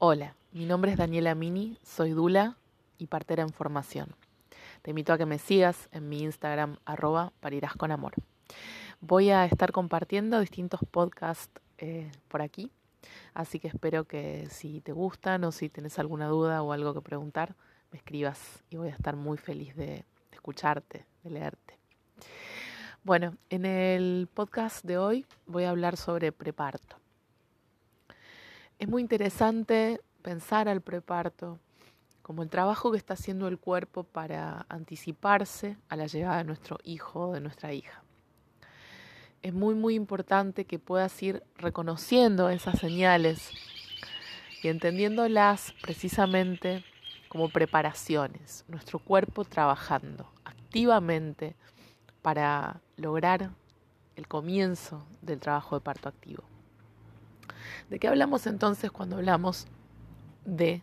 Hola, mi nombre es Daniela Mini, soy Dula y partera en formación. Te invito a que me sigas en mi Instagram arroba parirás. Voy a estar compartiendo distintos podcasts eh, por aquí, así que espero que si te gustan o si tienes alguna duda o algo que preguntar, me escribas y voy a estar muy feliz de escucharte, de leerte. Bueno, en el podcast de hoy voy a hablar sobre preparto. Es muy interesante pensar al preparto como el trabajo que está haciendo el cuerpo para anticiparse a la llegada de nuestro hijo o de nuestra hija. Es muy, muy importante que puedas ir reconociendo esas señales y entendiéndolas precisamente como preparaciones, nuestro cuerpo trabajando activamente para lograr el comienzo del trabajo de parto activo. ¿De qué hablamos entonces cuando hablamos de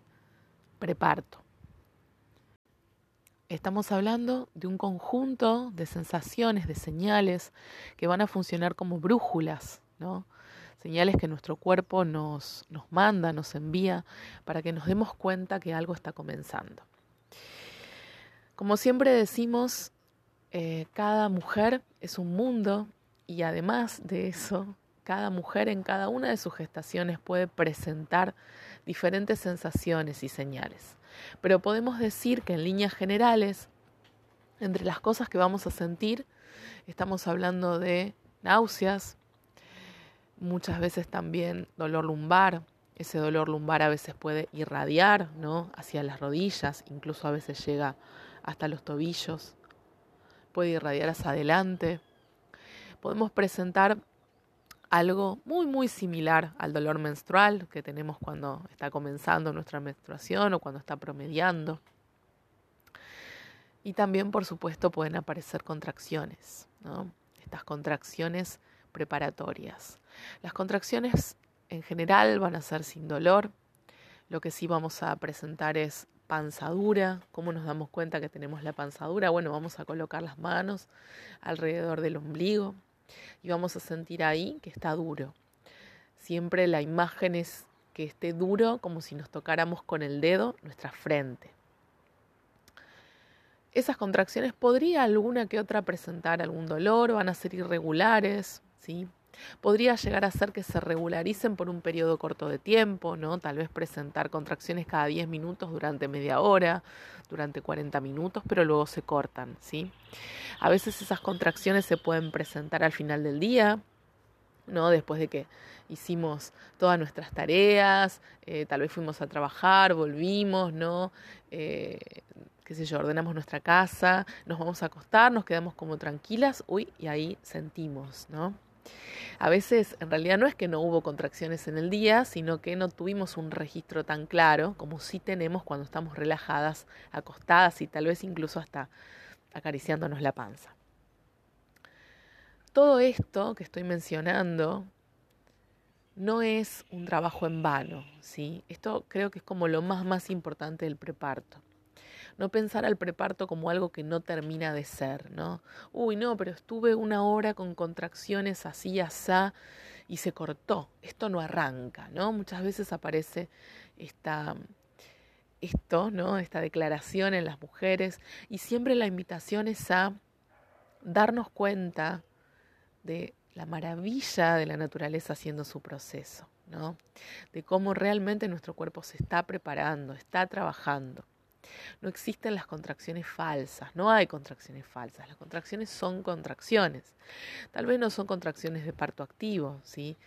preparto? Estamos hablando de un conjunto de sensaciones, de señales que van a funcionar como brújulas, ¿no? Señales que nuestro cuerpo nos, nos manda, nos envía para que nos demos cuenta que algo está comenzando. Como siempre decimos, eh, cada mujer es un mundo y además de eso, cada mujer en cada una de sus gestaciones puede presentar diferentes sensaciones y señales. Pero podemos decir que en líneas generales, entre las cosas que vamos a sentir, estamos hablando de náuseas, muchas veces también dolor lumbar. Ese dolor lumbar a veces puede irradiar ¿no? hacia las rodillas, incluso a veces llega hasta los tobillos, puede irradiar hacia adelante. Podemos presentar algo muy muy similar al dolor menstrual que tenemos cuando está comenzando nuestra menstruación o cuando está promediando. Y también, por supuesto, pueden aparecer contracciones, ¿no? estas contracciones preparatorias. Las contracciones en general van a ser sin dolor. Lo que sí vamos a presentar es panzadura. ¿Cómo nos damos cuenta que tenemos la panzadura? Bueno, vamos a colocar las manos alrededor del ombligo y vamos a sentir ahí que está duro. Siempre la imagen es que esté duro como si nos tocáramos con el dedo nuestra frente. Esas contracciones podría alguna que otra presentar algún dolor, van a ser irregulares, ¿sí? Podría llegar a ser que se regularicen por un periodo corto de tiempo, ¿no? Tal vez presentar contracciones cada 10 minutos durante media hora, durante 40 minutos, pero luego se cortan, ¿sí? A veces esas contracciones se pueden presentar al final del día, ¿no? Después de que hicimos todas nuestras tareas, eh, tal vez fuimos a trabajar, volvimos, ¿no? Eh, qué sé yo, ordenamos nuestra casa, nos vamos a acostar, nos quedamos como tranquilas, uy, y ahí sentimos, ¿no? A veces en realidad no es que no hubo contracciones en el día, sino que no tuvimos un registro tan claro como sí tenemos cuando estamos relajadas, acostadas y tal vez incluso hasta acariciándonos la panza. Todo esto que estoy mencionando no es un trabajo en vano, ¿sí? Esto creo que es como lo más más importante del preparto no pensar al preparto como algo que no termina de ser, ¿no? Uy, no, pero estuve una hora con contracciones así, asá, y se cortó. Esto no arranca, ¿no? Muchas veces aparece esta, esto, ¿no? Esta declaración en las mujeres, y siempre la invitación es a darnos cuenta de la maravilla de la naturaleza haciendo su proceso, ¿no? De cómo realmente nuestro cuerpo se está preparando, está trabajando. No existen las contracciones falsas, no hay contracciones falsas, las contracciones son contracciones. Tal vez no son contracciones de parto activo, ¿sí?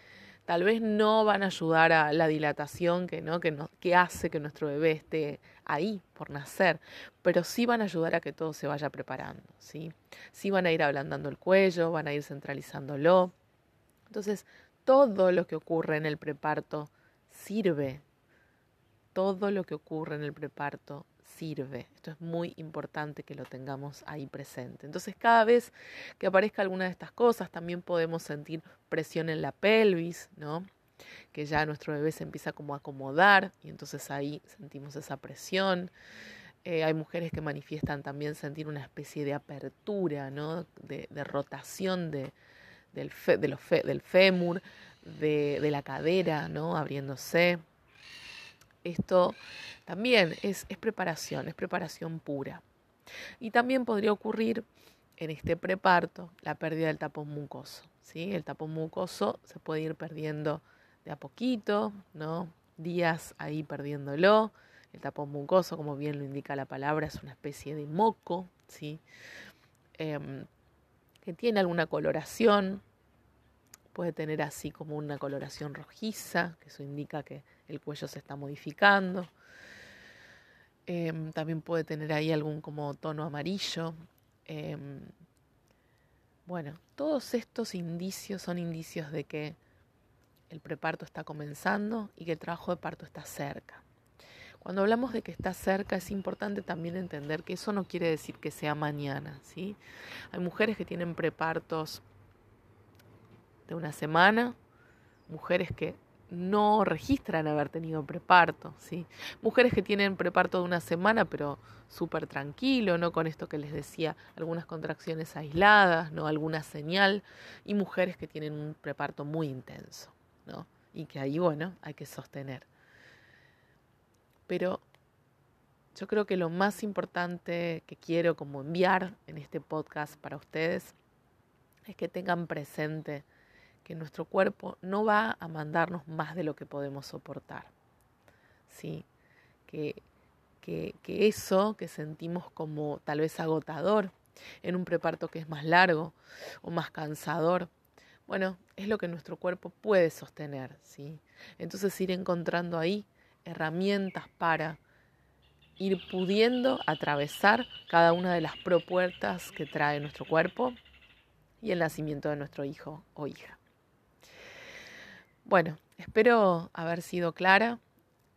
Tal vez no van a ayudar a la dilatación que, ¿no? que, no, que hace que nuestro bebé esté ahí por nacer, pero sí van a ayudar a que todo se vaya preparando, ¿sí? Sí van a ir ablandando el cuello, van a ir centralizándolo. Entonces, todo lo que ocurre en el preparto sirve. Todo lo que ocurre en el preparto sirve. Esto es muy importante que lo tengamos ahí presente. Entonces, cada vez que aparezca alguna de estas cosas, también podemos sentir presión en la pelvis, ¿no? Que ya nuestro bebé se empieza como a acomodar y entonces ahí sentimos esa presión. Eh, hay mujeres que manifiestan también sentir una especie de apertura, ¿no? De, rotación de, del, del fémur, de, de la cadera, ¿no? Abriéndose. Esto también es, es preparación, es preparación pura. Y también podría ocurrir en este preparto la pérdida del tapón mucoso. ¿sí? El tapón mucoso se puede ir perdiendo de a poquito, ¿no? días ahí perdiéndolo. El tapón mucoso, como bien lo indica la palabra, es una especie de moco, ¿sí? Em, que tiene alguna coloración, puede tener así como una coloración rojiza, que eso indica que el cuello se está modificando. Em, también puede tener ahí algún como tono amarillo. Em, bueno, todos estos indicios son indicios de que el preparto está comenzando y que el trabajo de parto está cerca. Cuando hablamos de que está cerca es importante también entender que eso no quiere decir que sea mañana, ¿sí? Hay mujeres que tienen prepartos de una semana, mujeres que no registran haber tenido preparto, ¿sí? Mujeres que tienen preparto de una semana, pero súper tranquilo, ¿no? Con esto que les decía, algunas contracciones aisladas, ¿no? Alguna señal, y mujeres que tienen un preparto muy intenso, ¿no? Y que ahí, bueno, hay que sostener. Pero yo creo que lo más importante que quiero como enviar en este podcast para ustedes es que tengan presente que nuestro cuerpo no va a mandarnos más de lo que podemos soportar. ¿sí? Que, que, eso que sentimos como tal vez agotador en un preparto que es más largo o más cansador, bueno, es lo que nuestro cuerpo puede sostener, ¿sí? Entonces ir encontrando ahí herramientas para ir pudiendo atravesar cada una de las propuertas que trae nuestro cuerpo y el nacimiento de nuestro hijo o hija. Bueno, espero haber sido clara.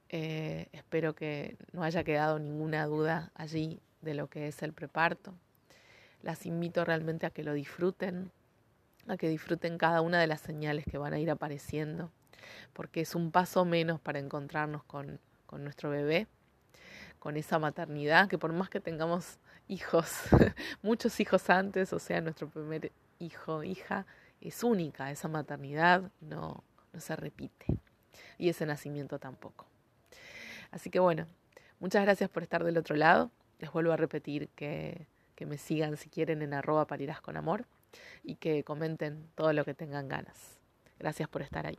Eh, espero que no haya quedado ninguna duda allí de lo que es el preparto. Las invito realmente a que lo disfruten, a que disfruten cada una de las señales que van a ir apareciendo, porque es un paso menos para encontrarnos con, con nuestro bebé, con esa maternidad, que por más que tengamos hijos, muchos hijos antes, o sea, nuestro primer hijo, hija, es única, esa maternidad no, no se repite. Y ese nacimiento tampoco. Así que bueno, muchas gracias por estar del otro lado. Les vuelvo a repetir que, que me sigan si quieren en arroba parirás con amor y que comenten todo lo que tengan ganas. Gracias por estar ahí.